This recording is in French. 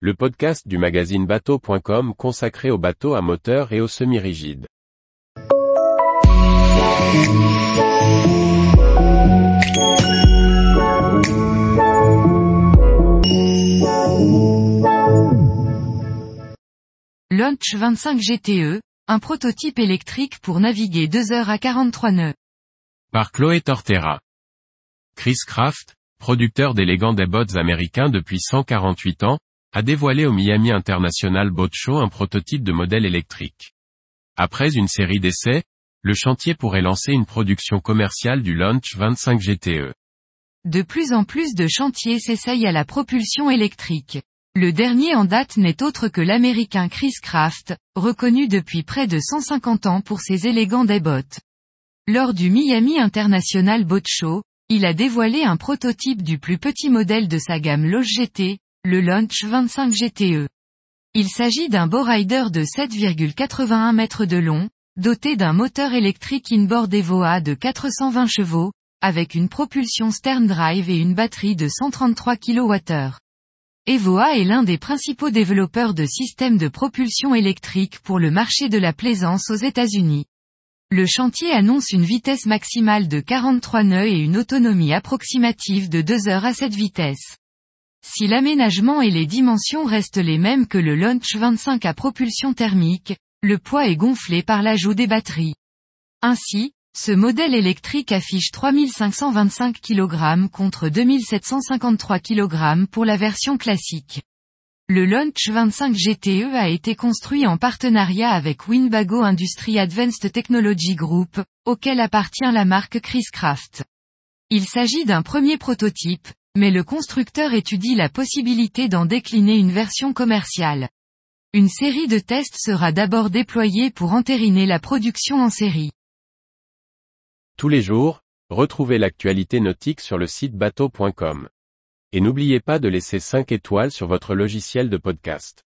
le podcast du magazine bateau.com consacré aux bateaux à moteur et aux semi-rigides. Launch 25 GTE, un prototype électrique pour naviguer 2 heures à 43 nœuds. Par Chloé Tortera. Chris Craft, producteur d'élégants boats américains depuis 148 ans, a dévoilé au Miami International Boat Show un prototype de modèle électrique. Après une série d'essais, le chantier pourrait lancer une production commerciale du Launch 25 GTE. De plus en plus de chantiers s'essayent à la propulsion électrique. Le dernier en date n'est autre que l'américain Chris Craft, reconnu depuis près de 150 ans pour ses élégants boats. Lors du Miami International Boat Show, il a dévoilé un prototype du plus petit modèle de sa gamme Loge GT, le Launch 25 GTE. Il s'agit d'un rider de 7,81 mètres de long, doté d'un moteur électrique inboard Evoa de 420 chevaux, avec une propulsion stern drive et une batterie de 133 kWh. Evoa est l'un des principaux développeurs de systèmes de propulsion électrique pour le marché de la plaisance aux États-Unis. Le chantier annonce une vitesse maximale de 43 nœuds et une autonomie approximative de 2 heures à cette vitesse. Si l'aménagement et les dimensions restent les mêmes que le Launch 25 à propulsion thermique, le poids est gonflé par l'ajout des batteries. Ainsi, ce modèle électrique affiche 3525 kg contre 2753 kg pour la version classique. Le Launch 25 GTE a été construit en partenariat avec Winbago Industry Advanced Technology Group, auquel appartient la marque Chris Craft. Il s'agit d'un premier prototype, mais le constructeur étudie la possibilité d'en décliner une version commerciale. Une série de tests sera d'abord déployée pour entériner la production en série. Tous les jours, retrouvez l'actualité nautique sur le site bateau.com. Et n'oubliez pas de laisser 5 étoiles sur votre logiciel de podcast.